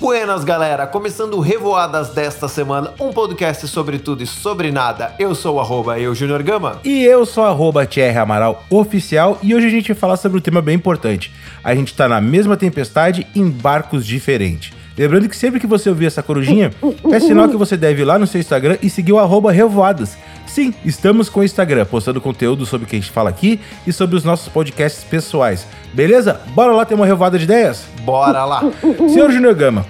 Buenas, galera! Começando Revoadas desta semana, um podcast sobre tudo e sobre nada. Eu sou o arroba eu, Junior Gama. E eu sou arroba Thierry Amaral Oficial e hoje a gente vai falar sobre um tema bem importante. A gente tá na mesma tempestade em barcos diferentes. Lembrando que sempre que você ouvir essa corujinha, é sinal que você deve ir lá no seu Instagram e seguir o arroba Revoadas. Sim, estamos com o Instagram, postando conteúdo sobre o que a gente fala aqui e sobre os nossos podcasts pessoais. Beleza? Bora lá ter uma revoada de ideias? Bora lá! Senhor Junior Gama,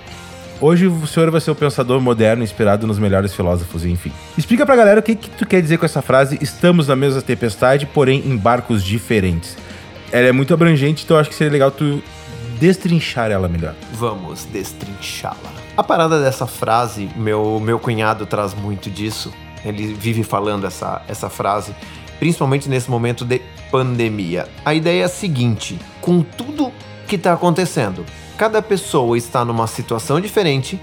hoje o senhor vai ser o pensador moderno inspirado nos melhores filósofos, enfim. Explica pra galera o que, que tu quer dizer com essa frase, estamos na mesma tempestade, porém em barcos diferentes. Ela é muito abrangente, então acho que seria legal tu destrinchar ela melhor. Vamos destrinchá-la. A parada dessa frase, meu, meu cunhado traz muito disso. Ele vive falando essa, essa frase, principalmente nesse momento de pandemia. A ideia é a seguinte: com tudo que está acontecendo, cada pessoa está numa situação diferente,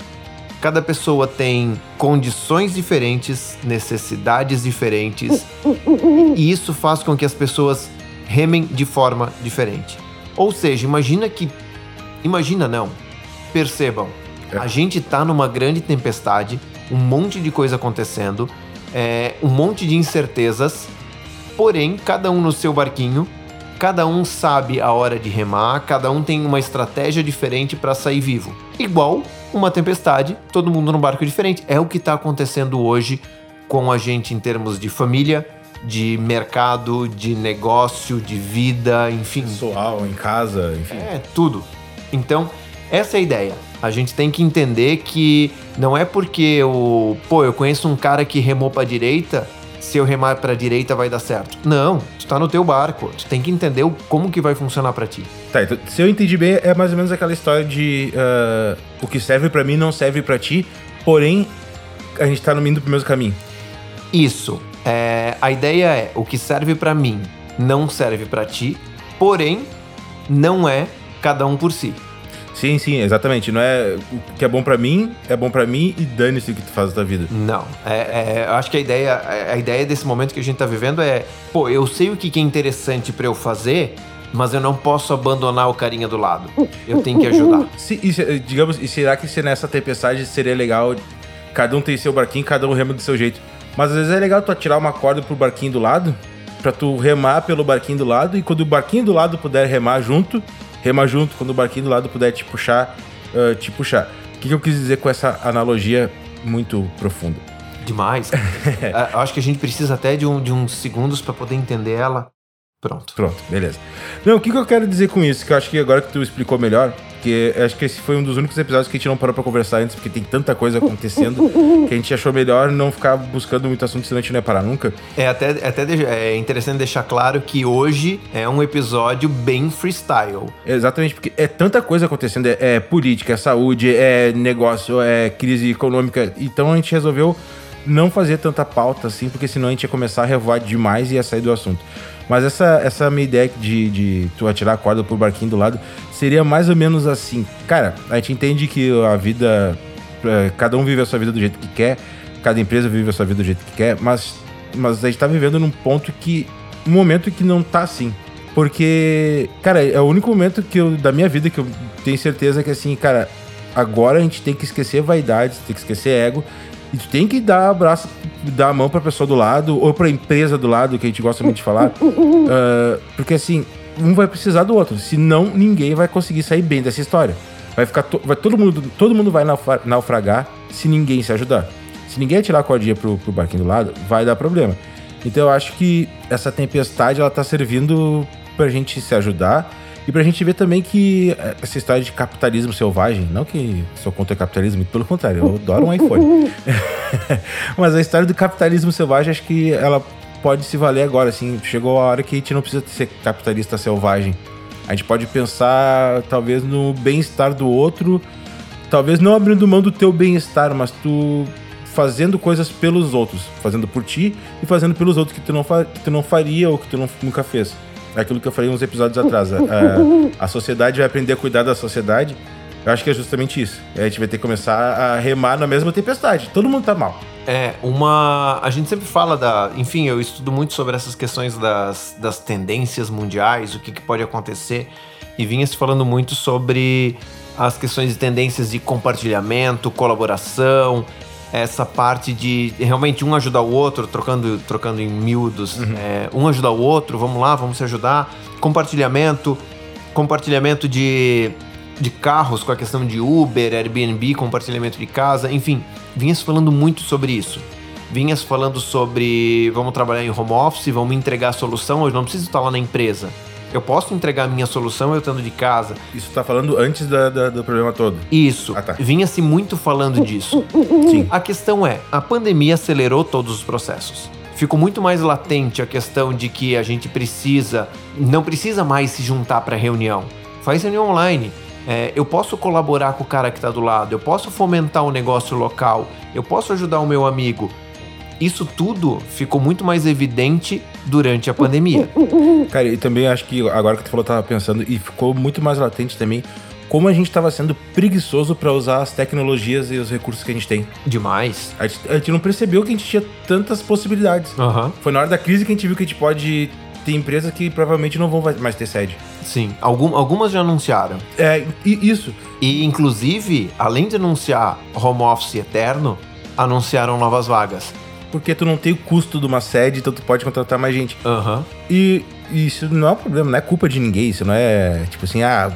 cada pessoa tem condições diferentes, necessidades diferentes, e isso faz com que as pessoas remem de forma diferente. Ou seja, imagina que. Imagina não. Percebam. É. A gente tá numa grande tempestade, um monte de coisa acontecendo, é, um monte de incertezas, porém, cada um no seu barquinho, cada um sabe a hora de remar, cada um tem uma estratégia diferente para sair vivo. Igual uma tempestade, todo mundo num barco diferente. É o que tá acontecendo hoje com a gente em termos de família, de mercado, de negócio, de vida, enfim. Pessoal, em casa, enfim. É, tudo. Então, essa é a ideia. A gente tem que entender que não é porque o, pô, eu conheço um cara que remou pra direita, se eu remar pra direita vai dar certo. Não, tu tá no teu barco, tu tem que entender o- como que vai funcionar pra ti. Tá, então, se eu entendi bem, é mais ou menos aquela história de ah, o que serve pra mim não serve pra ti, porém a gente tá no indo pro mesmo caminho. Isso. É, a ideia é o que serve pra mim não serve pra ti, porém não é cada um por si. Sim, sim, exatamente. Não é o que é bom pra mim, é bom pra mim e dane-se o que tu faz da vida. Não, é, é, eu acho que a ideia, a ideia desse momento que a gente tá vivendo é, pô, eu sei o que que é interessante pra eu fazer, mas eu não posso abandonar o carinha do lado. Eu tenho que ajudar. Se, e se- digamos, e será que se nessa tempestade seria legal cada um ter seu barquinho, cada um rema do seu jeito? Mas às vezes é legal tu atirar uma corda pro barquinho do lado, pra tu remar pelo barquinho do lado, e quando o barquinho do lado puder remar junto, rema junto. Quando o barquinho do lado puder te puxar, ah, te puxar. O que, que eu quis dizer com essa analogia muito profunda? Demais. É, eu acho que a gente precisa até de, um, de uns segundos pra poder entender ela. Pronto. Pronto, beleza. Não, o que, que eu quero dizer com isso? Que eu acho que agora que tu explicou melhor, que eu acho que esse foi um dos únicos episódios que a gente não parou pra conversar antes, porque tem tanta coisa acontecendo que a gente achou melhor não ficar buscando muito assunto, senão a gente não ia parar nunca. É até, até é interessante deixar claro que hoje é um episódio bem freestyle. Exatamente, porque é tanta coisa acontecendo, é, é política, é saúde, é negócio, é crise econômica, então a gente resolveu não fazer tanta pauta assim, porque senão a gente ia começar a revoar demais e ia sair do assunto. Mas essa, essa minha ideia de, de tu atirar a corda pro barquinho do lado seria mais ou menos assim. Cara, a gente entende que a vida. é, Cada um vive a sua vida do jeito que quer, cada empresa vive a sua vida do jeito que quer, mas, mas a gente tá vivendo num ponto que. Um momento que não tá assim. Porque, cara, é o único momento que eu, da minha vida que eu tenho certeza que assim, cara, agora a gente tem que esquecer vaidades, tem que esquecer ego. E tu tem que dar abraço, dar a mão pra pessoa do lado, ou pra empresa do lado, que a gente gosta muito de falar. Ah, porque assim, um vai precisar do outro. Senão, ninguém vai conseguir sair bem dessa história. Vai ficar. to- vai, todo, mundo, todo mundo vai naufra- naufragar se ninguém se ajudar. Se ninguém atirar a cordinha pro, pro barquinho do lado, vai dar problema. Então eu acho que essa tempestade ela tá servindo pra gente se ajudar e pra gente ver também que eh, essa história de capitalismo selvagem, não que sou contra o capitalismo, pelo contrário, eu adoro um iPhone. Mas a história do capitalismo selvagem, acho que ela pode se valer agora, assim, chegou a hora que a gente não precisa ser capitalista selvagem. A gente pode pensar, talvez, no bem-estar do outro, talvez não abrindo mão do teu bem-estar, mas tu fazendo coisas pelos outros, fazendo por ti e fazendo pelos outros que tu não, que tu não faria ou que tu não, nunca fez. É aquilo que eu falei uns episódios atrás. A, a- a sociedade vai aprender a cuidar da sociedade. Eu acho que é justamente isso. A gente vai ter que começar a remar na mesma tempestade. Todo mundo tá mal. É, uma. A gente sempre fala da. Enfim, eu estudo muito sobre essas questões das, das tendências mundiais, o que, que pode acontecer, e vinha se falando muito sobre as questões de tendências de compartilhamento, colaboração, essa parte de realmente um ajudar o outro, trocando, trocando em miúdos, uhum. é, um ajudar o outro, vamos lá, vamos se ajudar, compartilhamento, compartilhamento de, de carros com a questão de Uber, Airbnb, compartilhamento de casa, enfim, vinhas falando muito sobre isso. Vinhas falando sobre vamos trabalhar em home office, vamos entregar a solução, eu não preciso estar lá na empresa. Eu posso entregar a minha solução eu estando de casa. Isso tá falando antes da, da, do problema todo. Isso. Ah, tá. Vinha-se muito falando disso. Sim. A questão é, a pandemia acelerou todos os processos. Ficou muito mais latente a questão de que a gente precisa, não precisa mais se juntar para reunião. Faz reunião online. É, eu posso colaborar com o cara que está do lado, eu posso fomentar um negócio local, eu posso ajudar o meu amigo. Isso tudo ficou muito mais evidente durante a pandemia. Cara, e também acho que agora que tu falou, eu tava pensando, e ficou muito mais latente também como a gente estava sendo preguiçoso para usar as tecnologias e os recursos que a gente tem. Demais. A gente, a gente não percebeu que a gente tinha tantas possibilidades. Uhum. Foi na hora da crise que a gente viu que a gente pode ter empresas que provavelmente não vão mais ter sede. Sim, Algum, algumas já anunciaram. É, isso. E, inclusive, além de anunciar home office eterno, anunciaram novas vagas porque tu não tem o custo de uma sede, então tu pode contratar mais gente. Uhum. E, e isso não é um problema, não é culpa de ninguém, isso não é tipo assim, ah,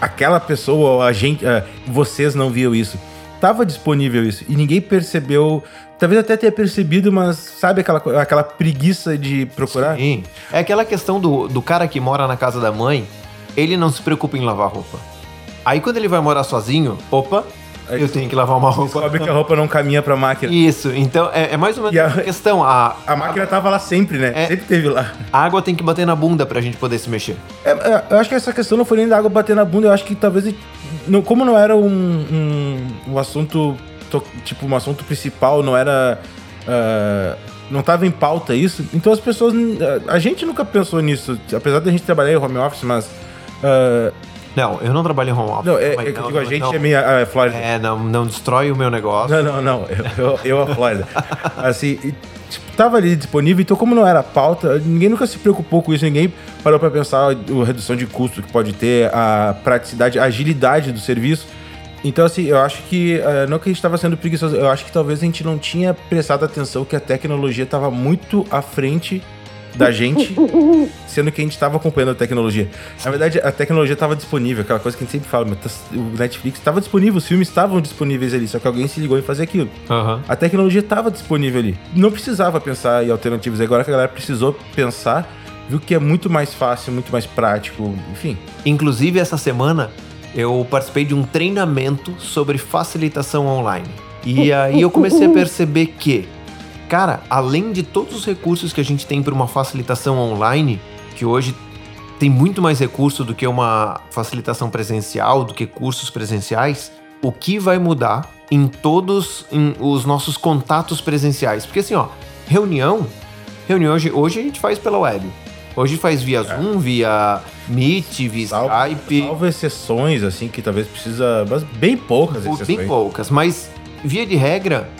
aquela pessoa, a gente, ah, vocês não viam isso. Tava disponível isso e ninguém percebeu. Talvez até tenha percebido, mas sabe aquela, aquela preguiça de procurar? Sim. É aquela questão do, do cara que mora na casa da mãe, ele não se preocupa em lavar roupa. Aí quando ele vai morar sozinho, opa, eu tenho que lavar uma roupa. Descobre que a roupa não caminha pra máquina. Isso, então é, é mais ou menos a, a, questão. A, a máquina tava lá sempre, né? É, sempre teve lá. A água tem que bater na bunda pra gente poder se mexer. É, é, eu acho que essa questão não foi nem da água bater na bunda, eu acho que talvez. Não, como não era um, um, um assunto. Tipo, um assunto principal, não era. Uh, não tava em pauta isso, então as pessoas. A gente nunca pensou nisso, apesar da gente trabalhar em home office, mas. Uh, não, eu não trabalho em home office. Não, é, é que eu digo, a gente não, é minha a Flórida. É, não, não destrói o meu negócio. Não, não, não. Eu, eu, eu a Flórida. assim, e, tipo, tava ali disponível, então como não era pauta, ninguém nunca se preocupou com isso, ninguém parou para pensar a redução de custo que pode ter, a praticidade, a agilidade do serviço. Então, assim, eu acho que uh, não que a gente estava sendo preguiçoso, eu acho que talvez a gente não tinha prestado atenção que a tecnologia estava muito à frente da gente, sendo que a gente estava acompanhando a tecnologia. Na verdade, a tecnologia estava disponível, aquela coisa que a gente sempre fala, tá, o Netflix estava disponível, os filmes estavam disponíveis ali, só que alguém se ligou em fazer aquilo. Uhum. A tecnologia estava disponível ali. Não precisava pensar em alternativas. Agora que a galera precisou pensar, viu que é muito mais fácil, muito mais prático, enfim. Inclusive, essa semana eu participei de um treinamento sobre facilitação online. E aí eu comecei a perceber que Cara, além de todos os recursos que a gente tem para uma facilitação online, que hoje tem muito mais recurso do que uma facilitação presencial, do que cursos presenciais, o que vai mudar em todos em os nossos contatos presenciais? Porque assim, ó, reunião, reunião hoje, hoje a gente faz pela web. Hoje faz via é. Zoom, via Meet, via salvo, Skype. Salvo exceções, assim, que talvez precisa. Mas bem poucas exceções. Bem poucas, mas via de regra,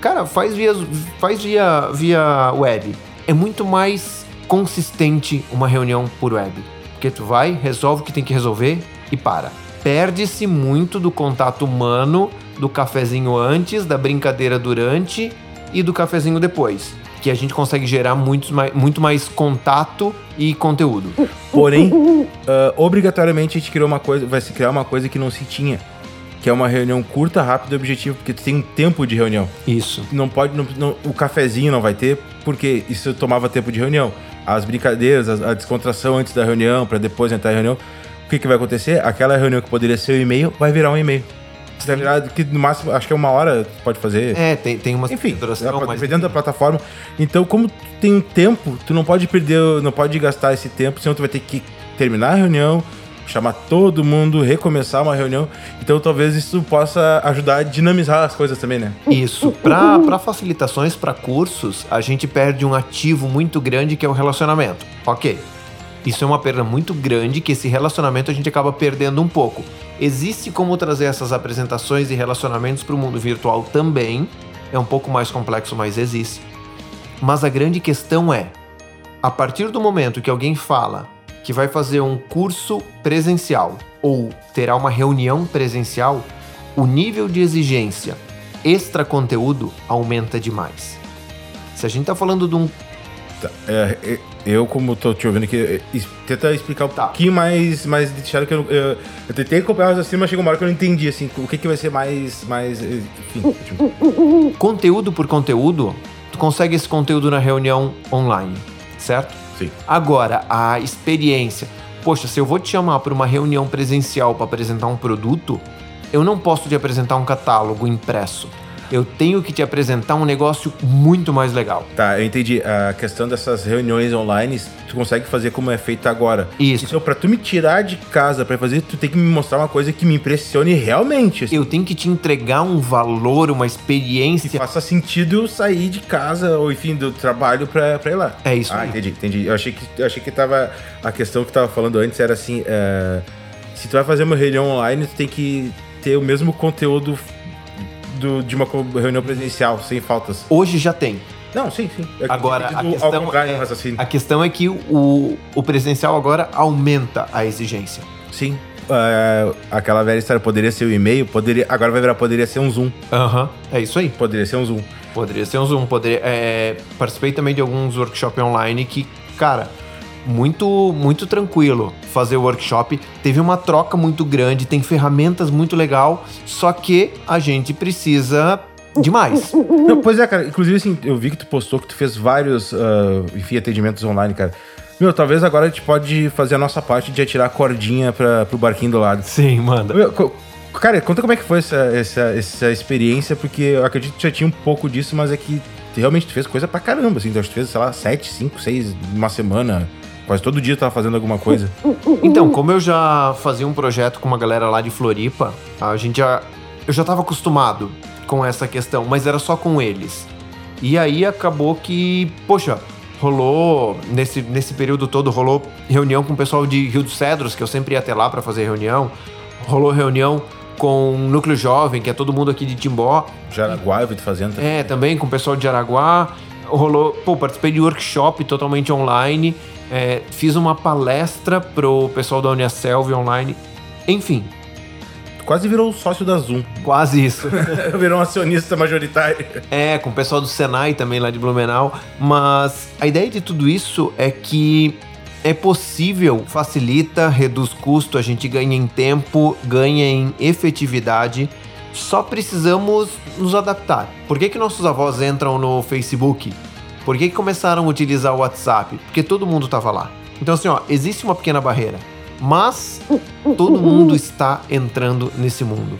Cara, faz via, faz via, via web. É muito mais consistente uma reunião por web. Porque tu vai, resolve o que tem que resolver e para. Perde-se muito do contato humano, do cafezinho antes, da brincadeira durante e do cafezinho depois. Que a gente consegue gerar muito mais, muito mais contato e conteúdo. Porém, uh, obrigatoriamente a gente criou uma coisa, vai se criar uma coisa que não se tinha que é uma reunião curta, rápida e objetiva, porque tu tem um tempo de reunião. Isso. Não pode, não, não, o cafezinho não vai ter, porque isso tomava tempo de reunião. As brincadeiras, a, a descontração antes da reunião, para depois entrar em reunião. O que, que vai acontecer? Aquela reunião que poderia ser um e-mail vai virar um e-mail. Vai virar que no máximo, acho que é uma hora pode fazer. É, tem, tem uma Enfim, duração, mas... dentro da plataforma. Então, como tu tem um tempo, tu não pode perder, não pode gastar esse tempo, senão tu vai ter que terminar a reunião, chamar todo mundo, recomeçar uma reunião. Então talvez isso possa ajudar a dinamizar as coisas também, né? Isso. Para facilitações, para cursos, a gente perde um ativo muito grande que é o relacionamento. Ok. Isso é uma perda muito grande que esse relacionamento a gente acaba perdendo um pouco. Existe como trazer essas apresentações e relacionamentos para o mundo virtual também, é um pouco mais complexo, mas existe. Mas a grande questão é: a partir do momento que alguém fala que vai fazer um curso presencial ou terá uma reunião presencial, o nível de exigência extra conteúdo aumenta demais. Se a gente está falando de um. Tá, é, é, eu, como tô te ouvindo aqui, é, tenta explicar um tá. pouquinho mais, mais deixado que eu, eu, eu tentei acompanhar assim, mas chegou uma hora que eu não entendi assim, o que, que vai ser mais. mais enfim, tipo... Conteúdo por conteúdo, tu consegue esse conteúdo na reunião online, certo? Agora, a experiência. Poxa, se eu vou te chamar para uma reunião presencial para apresentar um produto, eu não posso te apresentar um catálogo impresso eu tenho que te apresentar um negócio muito mais legal. Tá, eu entendi. A questão dessas reuniões online, tu consegue fazer como é feito agora. Isso. Então, pra tu me tirar de casa para fazer, tu tem que me mostrar uma coisa que me impressione realmente. Eu tenho que te entregar um valor, uma experiência. Que faça sentido sair de casa, ou enfim, do trabalho pra, pra ir lá. É isso Ah, aí. entendi, entendi. Eu achei que, eu achei que tava. A questão que tava falando antes era assim. É, se tu vai fazer uma reunião online, tu tem que ter o mesmo conteúdo do, de uma reunião presencial, sem faltas. Hoje já tem. Não, sim, sim. É agora, a questão, é, a questão é que o, o presencial agora aumenta a exigência. Sim. Uh, aquela velha história poderia ser o e-mail, poderia, agora vai virar, poderia ser um Zoom. Aham, uhum, é isso aí. Poderia ser um Zoom. Poderia ser um Zoom. Poderia, é, participei também de alguns workshops online que, cara, muito muito tranquilo fazer o workshop. Teve uma troca muito grande, tem ferramentas muito legal, só que a gente precisa demais. Não, pois é, cara. Inclusive, assim, eu vi que tu postou que tu fez vários, uh, enfim, atendimentos online, cara. Meu, talvez agora a gente pode fazer a nossa parte de atirar a cordinha pra, pro barquinho do lado. Sim, manda. Meu, cara, conta como é que foi essa, essa, essa experiência, porque eu acredito que já tinha um pouco disso, mas é que realmente tu fez coisa pra caramba, assim. Então, tu fez, sei lá, sete, cinco, seis, uma semana. Quase todo dia tava fazendo alguma coisa. Então, como eu já fazia um projeto com uma galera lá de Floripa, a gente já. Eu já tava acostumado com essa questão, mas era só com eles. E aí acabou que, poxa, rolou nesse, nesse período todo rolou reunião com o pessoal de Rio dos Cedros, que eu sempre ia até lá para fazer reunião. Rolou reunião com o Núcleo Jovem, que é todo mundo aqui de Timbó. Jaraguá, eu vi fazendo. É, também com o pessoal de Jaraguá. Rolou, pô, participei de workshop totalmente online. É, fiz uma palestra pro pessoal da Uniaselv online. Enfim. Quase virou sócio da Zoom. Quase isso. virou um acionista majoritário. É, com o pessoal do Senai também lá de Blumenau. Mas a ideia de tudo isso é que é possível, facilita, reduz custo, a gente ganha em tempo, ganha em efetividade. Só precisamos nos adaptar. Por que, que nossos avós entram no Facebook? Por que, que começaram a utilizar o WhatsApp? Porque todo mundo estava lá. Então, assim, ó, existe uma pequena barreira. Mas todo mundo está entrando nesse mundo.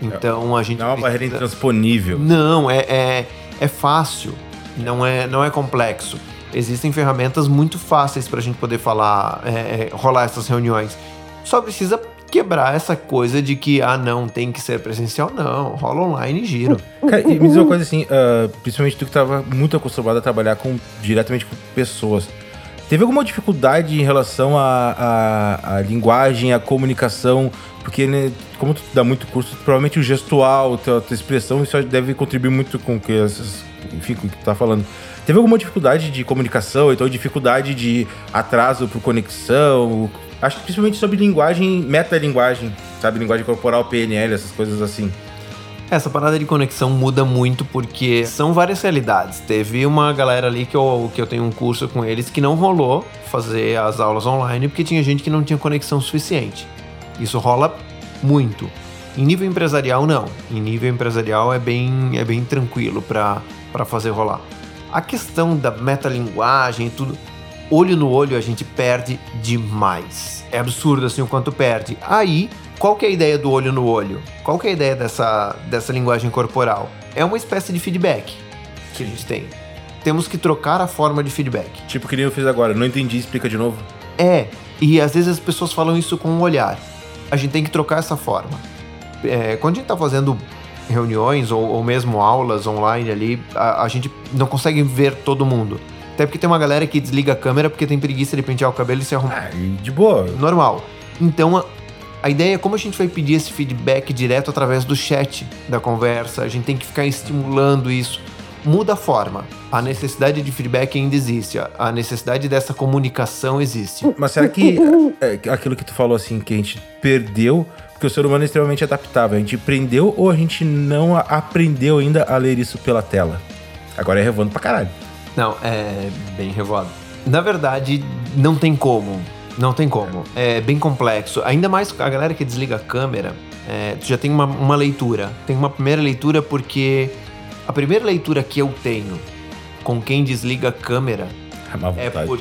Então a gente. Não é uma precisa... barreira intransponível. Não, é, é, é fácil. Não é, não é complexo. Existem ferramentas muito fáceis para a gente poder falar, é, é, rolar essas reuniões. Só precisa quebrar essa coisa de que, ah, não, tem que ser presencial. Não, rola online e giro. Cara, e me diz uma coisa assim, uh, principalmente tu que estava muito acostumado a trabalhar com, diretamente com pessoas. Teve alguma dificuldade em relação à linguagem, à comunicação? Porque, né, como tu dá muito curso, provavelmente o gestual, a tua, expressão, isso deve contribuir muito com que essas, enfim, com o que tu tá falando. Teve alguma dificuldade de comunicação, então dificuldade de atraso por conexão? Acho que principalmente sobre linguagem, metalinguagem, sabe? Linguagem corporal, PNL, essas coisas assim. Essa parada de conexão muda muito porque são várias realidades. Teve uma galera ali que eu, que eu tenho um curso com eles que não rolou fazer as aulas online porque tinha gente que não tinha conexão suficiente. Isso rola muito. Em nível empresarial, não. Em nível empresarial é bem, é bem tranquilo para fazer rolar. A questão da metalinguagem e tudo, olho no olho a gente perde demais. É absurdo assim o quanto perde. Aí, qual que é a ideia do olho no olho? Qual que é a ideia dessa, dessa linguagem corporal? É uma espécie de feedback que a gente tem. Temos que trocar a forma de feedback. Tipo que nem eu fiz agora, não entendi, explica de novo. É, e às vezes as pessoas falam isso com o um olhar. A gente tem que trocar essa forma. É, quando a gente está fazendo reuniões ou, ou, mesmo aulas online ali, a, a gente não consegue ver todo mundo. Até porque tem uma galera que desliga a câmera porque tem preguiça de pentear o cabelo e se arrumar. Ah, de boa. Normal. Então, A ideia é como a gente vai pedir esse feedback direto através do chat da conversa, a gente tem que ficar estimulando isso. Muda a forma. A necessidade de feedback ainda existe, a necessidade dessa comunicação existe. Mas será que é, aquilo que tu falou assim, que a gente perdeu, porque o ser humano é extremamente adaptável, a gente aprendeu ou a gente não aprendeu ainda a ler isso pela tela? Agora é revoando pra caralho. Não, é bem revoado. Na verdade, não tem como. Não tem como. É bem complexo. Ainda mais a galera que desliga a câmera, é, tu já tem uma, uma leitura. Tem uma primeira leitura porque a primeira leitura que eu tenho com quem desliga a câmera é, por,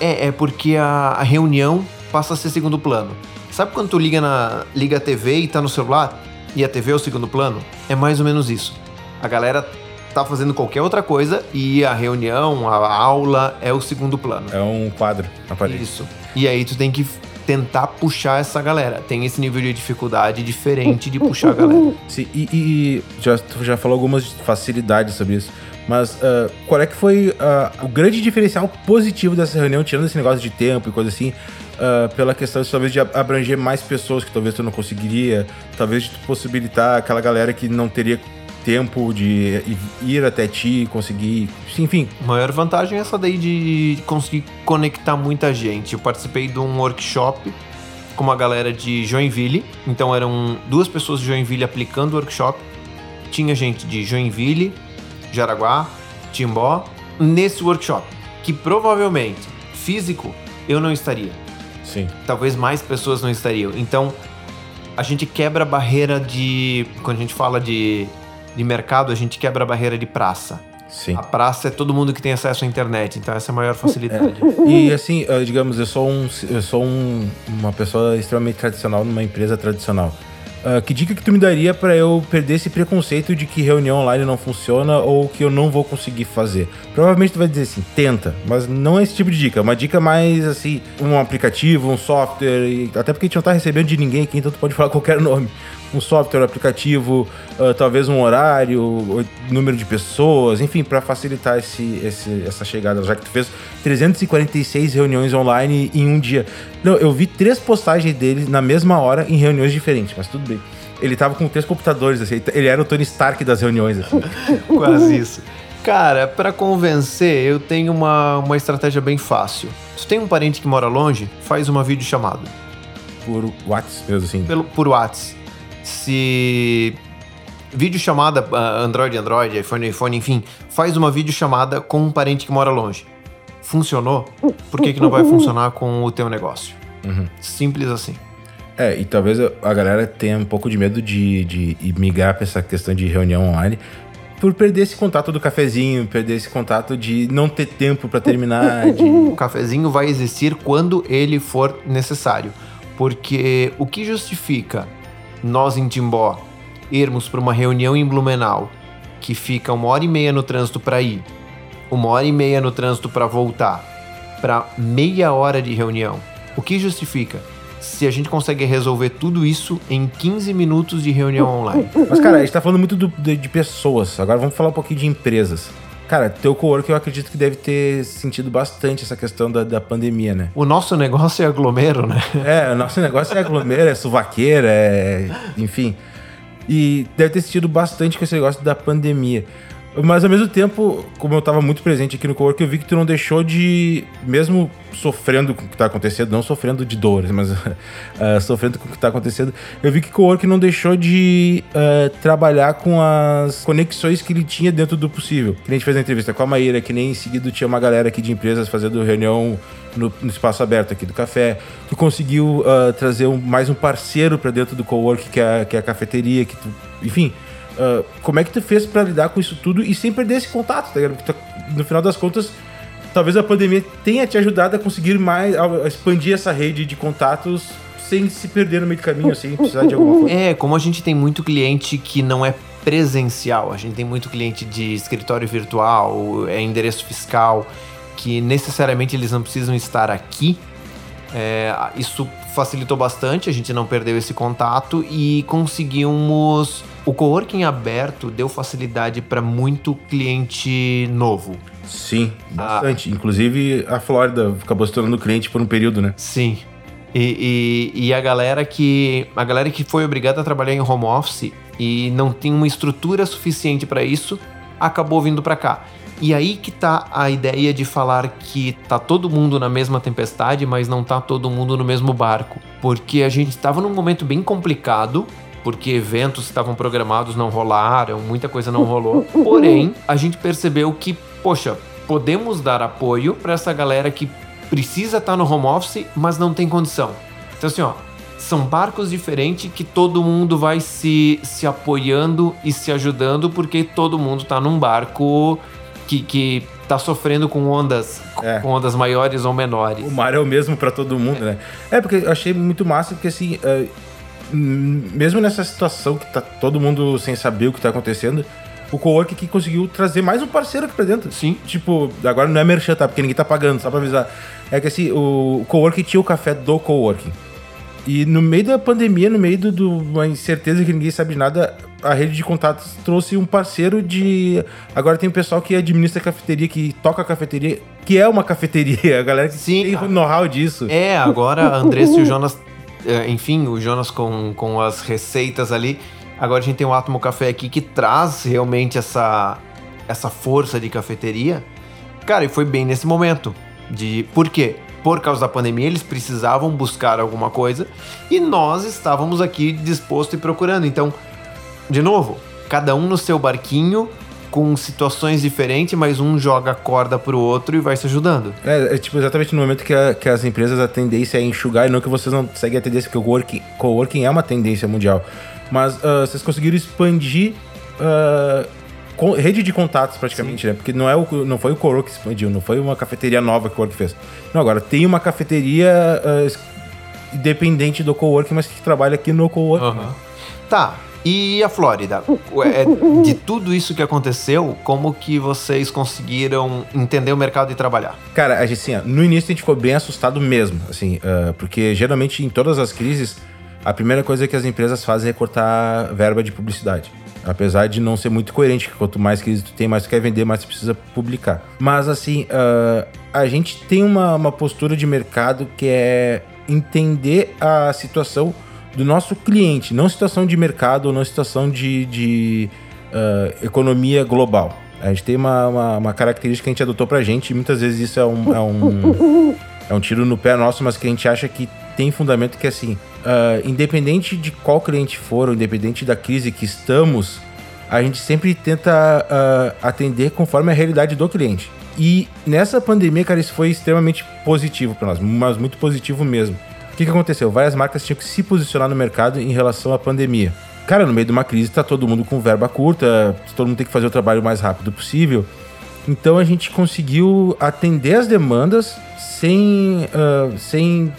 é, é porque a, a, reunião passa a ser segundo plano. Sabe quando tu liga, na, liga a TV e tá no celular e a TV é o segundo plano? É mais ou menos isso. A galera tá fazendo qualquer outra coisa e a reunião, a aula é o segundo plano. É um quadro na parede. Isso. E aí tu tem que tentar puxar essa galera. Tem esse nível de dificuldade diferente de puxar a galera. Sim, e, e já, tu já falou algumas facilidades sobre isso. Mas uh, qual é que foi uh, o grande diferencial positivo dessa reunião, tirando esse negócio de tempo e coisa assim, uh, pela questão de, talvez de abranger mais pessoas que talvez tu não conseguiria, talvez de possibilitar aquela galera que não teria tempo de ir até ti, conseguir, enfim. A maior vantagem é essa daí de conseguir conectar muita gente. Eu participei de um workshop com uma galera de Joinville, então eram duas pessoas de Joinville aplicando o workshop. Tinha gente de Joinville, Jaraguá, Timbó, nesse workshop, que provavelmente físico eu não estaria. Sim. Talvez mais pessoas não estariam. Então, a gente quebra a barreira de. Quando a gente fala de de mercado, a gente quebra a barreira de praça. Sim. A praça é todo mundo que tem acesso à internet, então essa é a maior facilidade. É. E assim, digamos, eu sou, um, eu sou um, uma pessoa extremamente tradicional numa empresa tradicional. Uh, que dica que tu me daria para eu perder esse preconceito de que reunião online não funciona ou que eu não vou conseguir fazer? Provavelmente tu vai dizer assim, tenta, mas não é esse tipo de dica. Uma dica mais assim, um aplicativo, um software, até porque a gente não tá recebendo de ninguém aqui, então tu pode falar qualquer nome um software, um aplicativo, uh, talvez um horário, número de pessoas, enfim, para facilitar esse, esse, essa chegada, já que tu fez 346 reuniões online em um dia. Não, eu vi três postagens dele na mesma hora em reuniões diferentes, mas tudo bem. Ele tava com três computadores, assim, ele era o Tony Stark das reuniões. Assim. Quase isso. Cara, para convencer, eu tenho uma, uma estratégia bem fácil. Se tem um parente que mora longe, faz uma videochamada. Por WhatsApp, mesmo assim? Pelo, por WhatsApp se vídeo chamada uh, Android Android, iPhone iPhone, enfim, faz uma vídeo chamada com um parente que mora longe. Funcionou? Por que, que não vai funcionar com o teu negócio? Uhum. Simples assim. É, e talvez a galera tenha um pouco de medo de, de migrar para essa questão de reunião online por perder esse contato do cafezinho, perder esse contato de não ter tempo para terminar. De... O cafezinho vai existir quando ele for necessário. Porque o que justifica nós em Timbó irmos para uma reunião em Blumenau, que fica uma hora e meia no trânsito para ir, uma hora e meia no trânsito para voltar, para meia hora de reunião, o que justifica? Se a gente consegue resolver tudo isso em 15 minutos de reunião online. Mas, cara, a gente tá falando muito do, de, de pessoas. Agora vamos falar um pouquinho de empresas. Cara, teu co-work eu acredito que deve ter sentido bastante essa questão da, da pandemia, né? O nosso negócio é aglomero, né? É, o nosso negócio é aglomero, é suvaqueira, é. Enfim. E deve ter sentido bastante com esse negócio da pandemia. Mas ao mesmo tempo, como eu estava muito presente aqui no Cowork, eu vi que tu não deixou de, mesmo sofrendo com o que está acontecendo, não sofrendo de dores, mas uh, sofrendo com o que está acontecendo, eu vi que o Cowork não deixou de uh, trabalhar com as conexões que ele tinha dentro do possível. Que nem a gente fez a entrevista com a Maíra, que nem em seguida tinha uma galera aqui de empresas fazendo reunião no, no espaço aberto aqui do café. Tu conseguiu uh, trazer um, mais um parceiro para dentro do Cowork, que é, que é a cafeteria, que tu, enfim Uh, como é que tu fez para lidar com isso tudo e sem perder esse contato, tá ligado? No final das contas, talvez a pandemia tenha te ajudado a conseguir mais, a expandir essa rede de contatos sem se perder no meio do caminho, sem precisar de alguma coisa. É, como a gente tem muito cliente que não é presencial, a gente tem muito cliente de escritório virtual, é endereço fiscal, que necessariamente eles não precisam estar aqui. É, isso facilitou bastante, a gente não perdeu esse contato e conseguimos o coworking aberto deu facilidade para muito cliente novo. Sim, bastante. Ah, Inclusive a Flórida acabou se tornando cliente por um período, né? Sim. E, e, e, a galera que a galera que foi obrigada a trabalhar em home office e não tem uma estrutura suficiente para isso, acabou vindo para cá. E aí que tá a ideia de falar que tá todo mundo na mesma tempestade, mas não tá todo mundo no mesmo barco. Porque a gente estava num momento bem complicado, porque eventos que estavam programados não rolaram, muita coisa não rolou. Porém, a gente percebeu que, poxa, podemos dar apoio para essa galera que precisa estar tá no home office, mas não tem condição. Então, assim, ó, são barcos diferentes que todo mundo vai se, se apoiando e se ajudando, porque todo mundo tá num barco que, que tá sofrendo com ondas, é. com ondas maiores ou menores. O mar é o mesmo para todo mundo, é. né? É, porque eu achei muito massa, porque assim, uh, mesmo nessa situação que tá todo mundo sem saber o que tá acontecendo, o coworking que conseguiu trazer mais um parceiro aqui pra dentro. Sim. Tipo, agora não é merchan, tá? Porque ninguém tá pagando, só pra avisar. É que assim, o coworking tinha o café do coworking. E no meio da pandemia, no meio de uma incerteza que ninguém sabe de nada, a rede de contatos trouxe um parceiro de. Agora tem o pessoal que administra a cafeteria, que toca a cafeteria, que é uma cafeteria, a galera que Sim, tem know-how disso. É, agora a Andressa e o Jonas, enfim, o Jonas com, com as receitas ali. Agora a gente tem o Atomo Café aqui que traz realmente essa, essa força de cafeteria. Cara, e foi bem nesse momento. De, por quê? por causa da pandemia, eles precisavam buscar alguma coisa e nós estávamos aqui disposto e procurando. Então, de novo, cada um no seu barquinho, com situações diferentes, mas um joga a corda pro outro e vai se ajudando. É, é tipo exatamente no momento que, a, que as empresas a tendência é enxugar e não que vocês não seguem a tendência, que o coworking, coworking é uma tendência mundial. Mas uh, vocês conseguiram expandir uh, rede de contatos praticamente, Sim. né? Porque não, é o, não foi o Coro que expandiu, não foi uma cafeteria nova que o Coro fez. Não, agora tem uma cafeteria uh, independente do coworking, mas que trabalha aqui no coworking. Uhum. Tá. E a Flórida? É, de tudo isso que aconteceu, como que vocês conseguiram entender o mercado e trabalhar? Cara, a gente, assim, no início a gente ficou bem assustado mesmo, assim, uh, porque geralmente em todas as crises, a primeira coisa que as empresas fazem é cortar verba de publicidade. Apesar de não ser muito coerente, que quanto mais crise tu tem, mais tu quer vender, mais tu precisa publicar. Mas assim, uh, a gente tem uma, uma postura de mercado que é entender a situação do nosso cliente, não situação de mercado ou não situação de, de uh, economia global. A gente tem uma, uma, uma, característica que a gente adotou pra gente, e muitas vezes isso é um, é um, é um tiro no pé nosso, mas que a gente acha que tem fundamento que é assim, uh, independente de qual cliente for, ou independente da crise que estamos, a gente sempre tenta uh, atender conforme a realidade do cliente. E nessa pandemia, cara, isso foi extremamente positivo para nós, mas muito positivo mesmo. Que, que aconteceu? Várias marcas tinham que se posicionar no mercado em relação à pandemia. Cara, no meio de uma crise, tá todo mundo com verba curta, todo mundo tem que fazer o trabalho o mais rápido possível. Então a gente conseguiu atender as demandas sem, uh, sem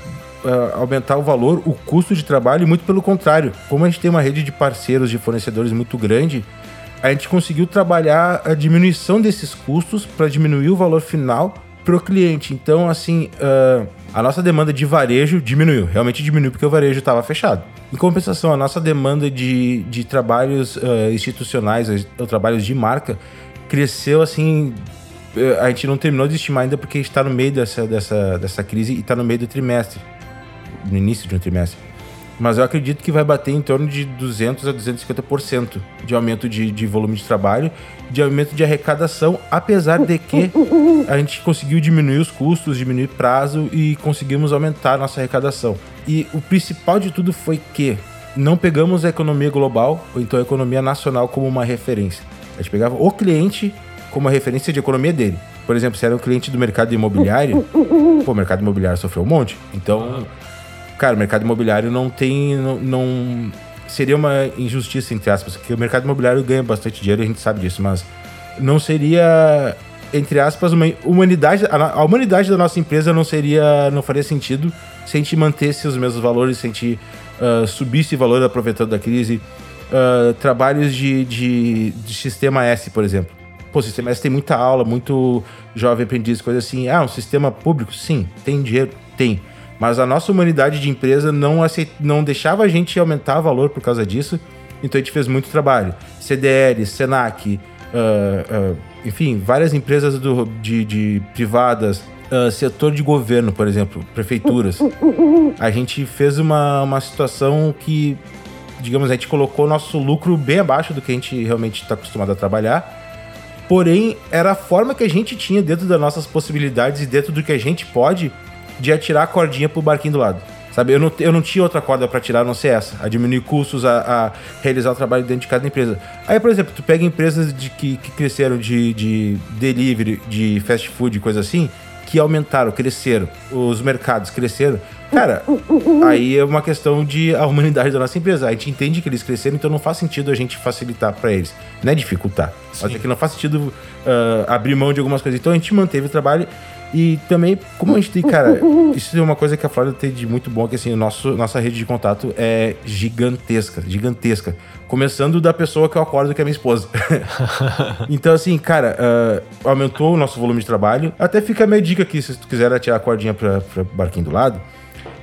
uh, aumentar o valor, o custo de trabalho, e muito pelo contrário. Como a gente tem uma rede de parceiros, de fornecedores muito grande, a gente conseguiu trabalhar a diminuição desses custos para diminuir o valor final para o cliente. Então, assim, uh, a nossa demanda de varejo diminuiu, realmente diminuiu porque o varejo estava fechado. Em compensação, a nossa demanda de, de trabalhos uh, institucionais, ou trabalhos de marca, cresceu assim. A gente não terminou de estimar ainda porque está no meio dessa, dessa, dessa crise e está no meio do trimestre no início de um trimestre. Mas eu acredito que vai bater em torno de 200 a 250% de aumento de, de volume de trabalho, de aumento de arrecadação, apesar de que a gente conseguiu diminuir os custos, diminuir prazo e conseguimos aumentar a nossa arrecadação. E o principal de tudo foi que não pegamos a economia global ou então a economia nacional como uma referência. A gente pegava o cliente como uma referência de economia dele. Por exemplo, se era um cliente do mercado imobiliário, pô, o mercado imobiliário sofreu um monte. Então, cara, o mercado imobiliário não tem. Não, não, seria uma injustiça, entre aspas, porque o mercado imobiliário ganha bastante dinheiro, a gente sabe disso, mas não seria, entre aspas, uma humanidade. A, humanidade da nossa empresa não seria. não faria sentido se a gente mantesse os mesmos valores, se a gente uh, subisse o valor aproveitando da crise. Uh, trabalhos de, de, de sistema S, por exemplo. Pô, o sistema S tem muita aula, muito jovem aprendiz, coisa assim. Ah, um sistema público? Sim. Tem dinheiro? Tem. Mas a nossa humanidade de empresa não, aceit... não deixava a gente aumentar valor por causa disso. Então a gente fez muito trabalho. CDL, Senac, uh, uh, enfim, várias empresas do, de, de privadas, uh, setor de governo, por exemplo, prefeituras, a gente fez uma, uma situação que, digamos, a gente colocou nosso lucro bem abaixo do que a gente realmente está acostumado a trabalhar. Porém, era a forma que a gente tinha dentro das nossas possibilidades e dentro do que a gente pode de atirar a cordinha pro barquinho do lado. Sabe, eu não, eu não tinha outra corda para tirar a não ser essa. A diminuir custos, a, a, realizar o trabalho dentro de cada empresa. Aí, por exemplo, tu pega empresas de, que, que cresceram de, de delivery, de fast food, coisa assim, que aumentaram, cresceram. Os mercados cresceram. Cara, aí é uma questão de a humanidade da nossa empresa. A gente entende que eles cresceram, então não faz sentido a gente facilitar para eles. Não é dificultar. Sim. Mas é que não faz sentido uh, abrir mão de algumas coisas. Então a gente manteve o trabalho e também, como a gente tem, cara, isso é uma coisa que a Flórida tem de muito bom, que assim, nosso, nossa rede de contato é gigantesca, gigantesca. Começando da pessoa que eu acordo, que é minha esposa. então, assim, cara, uh, aumentou o nosso volume de trabalho. Até fica a minha dica aqui, se tu quiser tirar a cordinha pra, pra barquinho do lado.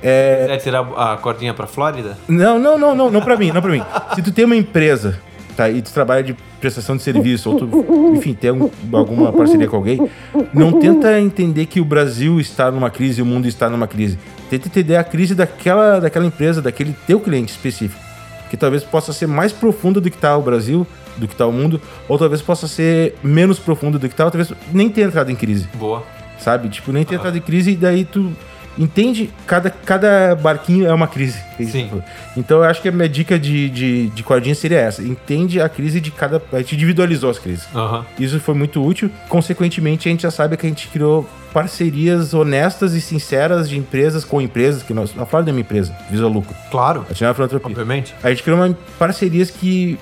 É... Quiser tirar a cordinha pra Flórida? Não, não, não, não, não pra mim, não pra mim. Se tu tem uma empresa tá, e tu trabalha de prestação de serviço, ou tu, enfim, tem algum, alguma parceria com alguém, não tenta entender que o Brasil está numa crise, o mundo está numa crise. Tenta entender a crise daquela, daquela empresa, daquele teu cliente específico. Que talvez possa ser mais profunda do que está o Brasil, do que está o mundo, ou talvez possa ser menos profunda do que está, talvez nem tenha entrado em crise. Boa. Sabe? Tipo, nem tenha entrado em crise e daí tu entende, cada, cada barquinho é uma crise. Sim. Então eu acho que a minha dica de, de, de cordinha seria essa. Entende a crise de cada. A gente individualizou as crises. Uhum. Isso foi muito útil. Consequentemente, a gente já sabe que a gente criou parcerias honestas e sinceras de empresas com empresas, que nós. A Flávia é uma empresa, visa lucro. Claro. A China Filantropia. Obviamente. A gente criou uma, parcerias que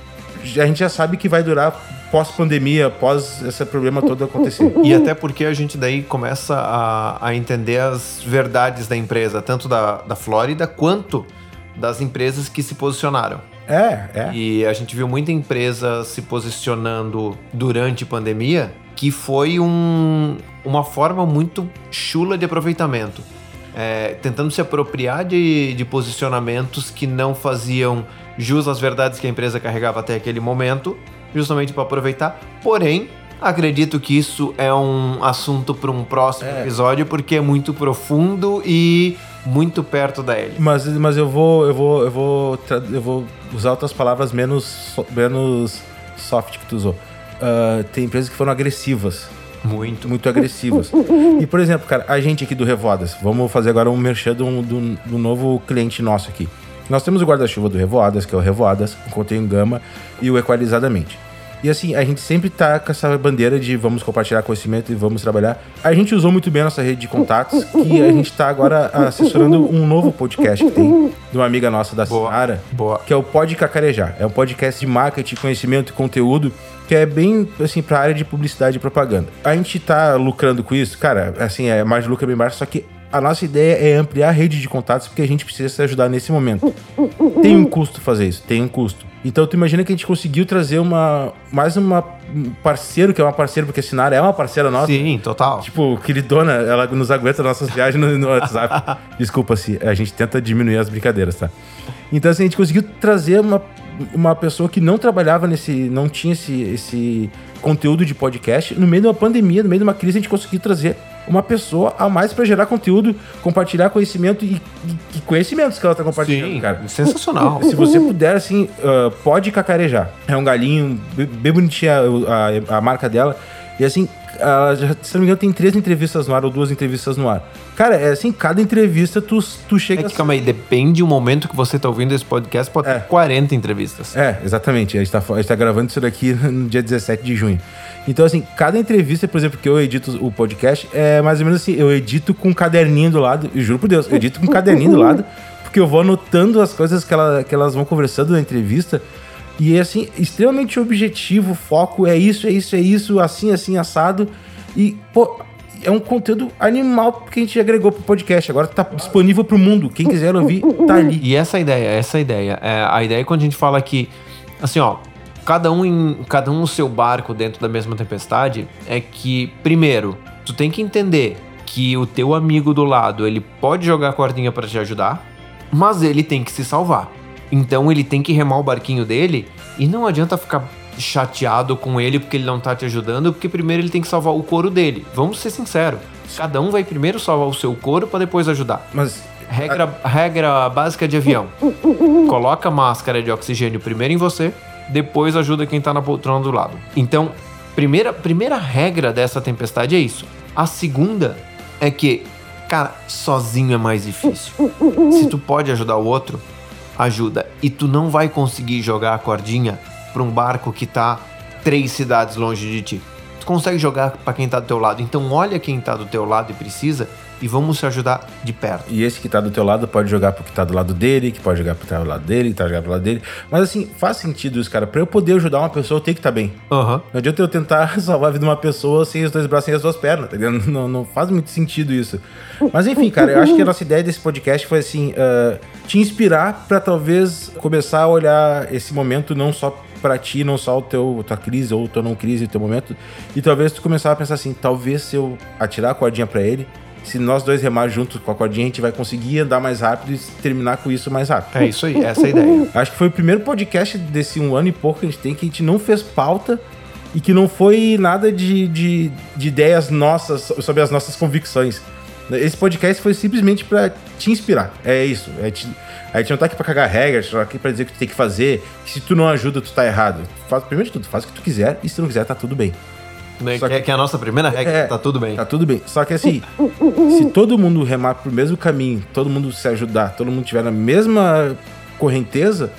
a gente já sabe que vai durar pós-pandemia, pós esse problema todo acontecer. E até porque a gente daí começa a, a entender as verdades da empresa, tanto da, da Flórida quanto das empresas que se posicionaram. É, é. E a gente viu muita empresa se posicionando durante a pandemia, que foi um, uma forma muito chula de aproveitamento. É, tentando se apropriar de, de posicionamentos que não faziam jus às verdades que a empresa carregava até aquele momento justamente para aproveitar. Porém, acredito que isso é um assunto para um próximo é. episódio, porque é muito profundo e muito perto da Ellie. Mas, mas eu vou eu vou eu vou eu vou usar outras palavras menos menos soft que tu usou. Uh, tem empresas que foram agressivas. Muito. Muito agressivas. e, por exemplo, cara, a gente aqui do Revoadas, vamos fazer agora um merchan do, do, do novo cliente nosso aqui. Nós temos o guarda-chuva do Revoadas, que é o Revoadas, contém gama, e o Equalizadamente. E assim, a gente sempre tá com essa bandeira de vamos compartilhar conhecimento e vamos trabalhar. A gente usou muito bem a nossa rede de contatos, que a gente tá agora assessorando um novo podcast que tem, de uma amiga nossa da Sinara, que é o Pod Cacarejar. É um podcast de marketing, conhecimento e conteúdo que é bem, assim, pra área de publicidade e propaganda. A gente tá lucrando com isso, cara, assim, é mais lucro bem baixo, só que a nossa ideia é ampliar a rede de contatos porque a gente precisa se ajudar nesse momento. Tem um custo fazer isso, tem um custo. Então tu imagina que a gente conseguiu trazer uma mais uma um parceiro, que é uma parceira, porque a Sinara é uma parceira nossa. Sim, total. Tipo, queridona, ela nos aguenta nossas viagens no, no WhatsApp. Desculpa se a gente tenta diminuir as brincadeiras, tá? Então assim, a gente conseguiu trazer uma, uma pessoa que não trabalhava nesse, não tinha esse, esse conteúdo de podcast, no meio de uma pandemia, no meio de uma crise, a gente conseguiu trazer uma pessoa a mais para gerar conteúdo, compartilhar conhecimento e, e, conhecimentos que ela tá compartilhando, Sim, cara. Sensacional. Se você puder, assim, uh, pode cacarejar. É um galinho, bem bonitinha a, a, a marca dela. E assim, ela já, se não me engano, tem três entrevistas no ar ou duas entrevistas no ar. Cara, é assim, cada entrevista tu, tu chega. É que, calma aí, depende do momento que você tá ouvindo esse podcast, pode é. ter 40 entrevistas. É, exatamente. A gente, tá, a gente tá gravando isso daqui no dia 17 de junho. Então, assim, cada entrevista, por exemplo, que eu edito o podcast, é mais ou menos assim, eu edito com um caderninho do lado, e juro por Deus, eu edito com um caderninho do lado, porque eu vou anotando as coisas que, ela, que elas vão conversando na entrevista. E é assim, extremamente objetivo, foco, é isso, é isso, é isso, assim, assim, assado. E, pô, é um conteúdo animal que a gente agregou pro podcast. Agora tá disponível pro mundo. Quem quiser ouvir, tá ali. E essa ideia, essa ideia. É, a ideia é quando a gente fala que, assim, ó, cada um em cada um no seu barco dentro da mesma tempestade, é que, primeiro, tu tem que entender que o teu amigo do lado, ele pode jogar a cordinha para te ajudar, mas ele tem que se salvar. Então ele tem que remar o barquinho dele e não adianta ficar chateado com ele porque ele não tá te ajudando, porque primeiro ele tem que salvar o couro dele. Vamos ser sinceros. Cada um vai primeiro salvar o seu couro para depois ajudar. Mas Regra, regra básica de avião. Coloca a máscara de oxigênio primeiro em você, depois ajuda quem tá na poltrona do lado. Então, primeira, primeira regra dessa tempestade é isso. A segunda é que, cara, sozinho é mais difícil. Se tu pode ajudar o outro, ajuda. E tu não vai conseguir jogar a cordinha para um barco que tá três cidades longe de ti. Tu consegue jogar para quem tá do teu lado. Então olha quem tá do teu lado e precisa e vamos se ajudar de perto. E esse que tá do teu lado pode jogar pro que tá do lado dele, que pode jogar pro que tá do lado dele, que tá jogando pro lado dele. Mas assim, faz sentido isso, cara. Pra eu poder ajudar uma pessoa, eu tenho que estar tá bem. Uhum. Não adianta eu tentar salvar a vida de uma pessoa sem os dois braços, sem as duas pernas, tá ligado? Não, não faz muito sentido isso. Mas enfim, cara, eu acho que a nossa ideia desse podcast foi assim, uh, te inspirar para talvez começar a olhar esse momento não só para ti, não só o teu tua crise ou tua não crise, o teu momento, e talvez tu começar a pensar assim, talvez se eu atirar a cordinha para ele, se nós dois remar juntos com a cordinha, a gente vai conseguir andar mais rápido e terminar com isso mais rápido. É isso aí, essa é a ideia. Acho que foi o primeiro podcast desse um ano e pouco que a gente tem que a gente não fez pauta e que não foi nada de, de, de ideias nossas sobre as nossas convicções. Esse podcast foi simplesmente para te inspirar. É isso. É te, a gente não tá aqui pra cagar regras, a gente tá aqui pra dizer o que tu tem que fazer. Que se tu não ajuda, tu tá errado. Faz, primeiro de tudo, faz o que tu quiser e se tu não quiser, tá tudo bem. Né? Que, que, é a nossa primeira regra, é, tá tudo bem. Tá tudo bem. Só que assim, se todo mundo remar pro mesmo caminho, todo mundo se ajudar, todo mundo tiver na mesma correnteza,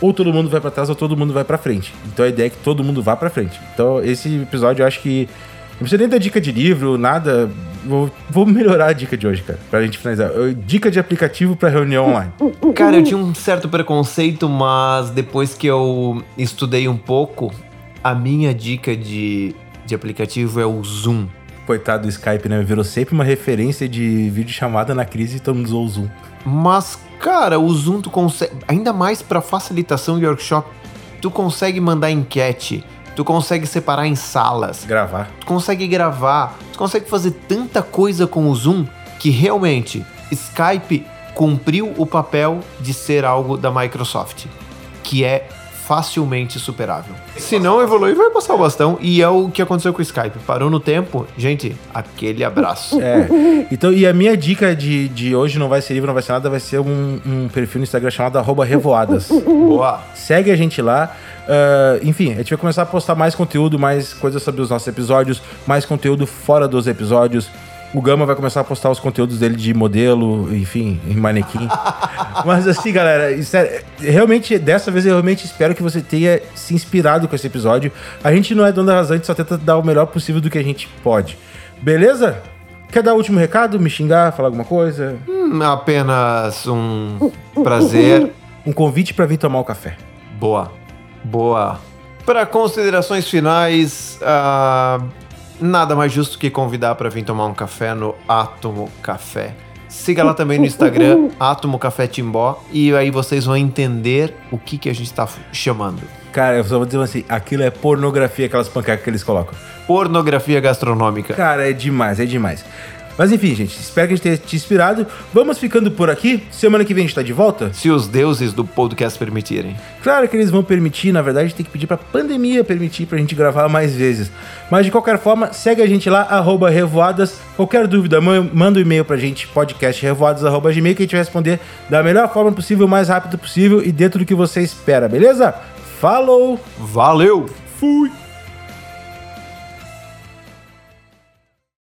ou todo mundo vai para trás ou todo mundo vai para frente. Então a ideia é que todo mundo vá para frente. Então esse episódio eu acho que não precisa nem dar dica de livro, nada. Vou, vou melhorar a dica de hoje, cara, pra gente finalizar. Dica de aplicativo para reunião online. Cara, eu tinha um certo preconceito, mas depois que eu estudei um pouco, a minha dica de de aplicativo é o Zoom. Coitado do Skype, né? Virou sempre uma referência de vídeo chamada na crise e todo mundo usou o Zoom. Mas, cara, o Zoom tu consegue. Ainda mais para facilitação de workshop, tu consegue mandar enquete. Tu consegue separar em salas. Gravar. Tu consegue gravar. Tu consegue fazer tanta coisa com o Zoom que realmente Skype cumpriu o papel de ser algo da Microsoft, que é facilmente superável. Se não evoluir, vai passar o bastão. E é o que aconteceu com o Skype. Parou no tempo, gente, aquele abraço. É. Então, e a minha dica de, de hoje não vai ser livro, não vai ser nada, vai ser um, um perfil no Instagram chamado Revoadas. Boa. Segue a gente lá. Uh, enfim, a gente vai começar a postar mais conteúdo, mais coisas sobre os nossos episódios, mais conteúdo fora dos episódios. O Gama vai começar a postar os conteúdos dele de modelo, enfim, em manequim. Mas assim, galera, sério, realmente, dessa vez eu realmente espero que você tenha se inspirado com esse episódio. A gente não é dono da razão, a gente só tenta dar o melhor possível do que a gente pode. Beleza? Quer dar o último recado? Me xingar, falar alguma coisa? Hum, apenas um prazer. um convite para vir tomar o café. Boa. Boa. Para considerações finais, uh nada mais justo que convidar para vir tomar um café no Átomo Café. Siga lá também no Instagram, Átomo Café Timbó, e aí vocês vão entender o que, que a gente está chamando. Cara, eu só vou dizer assim, aquilo é pornografia, aquelas panquecas que eles colocam. Pornografia gastronômica. Cara, é demais, é demais. Mas enfim, gente, espero que a gente tenha te inspirado. Vamos ficando por aqui. Semana que vem a gente tá de volta. Se os deuses do podcast permitirem. Claro que eles vão permitir, na verdade, tem que pedir pra pandemia permitir pra gente gravar mais vezes. Mas de qualquer forma, segue a gente lá, arroba Revoadas. Qualquer dúvida, manda um e-mail pra gente, podcastrevoadas.gmail, que a gente vai responder da melhor forma possível, o mais rápido possível e dentro do que você espera, beleza? Falou! Valeu! Fui!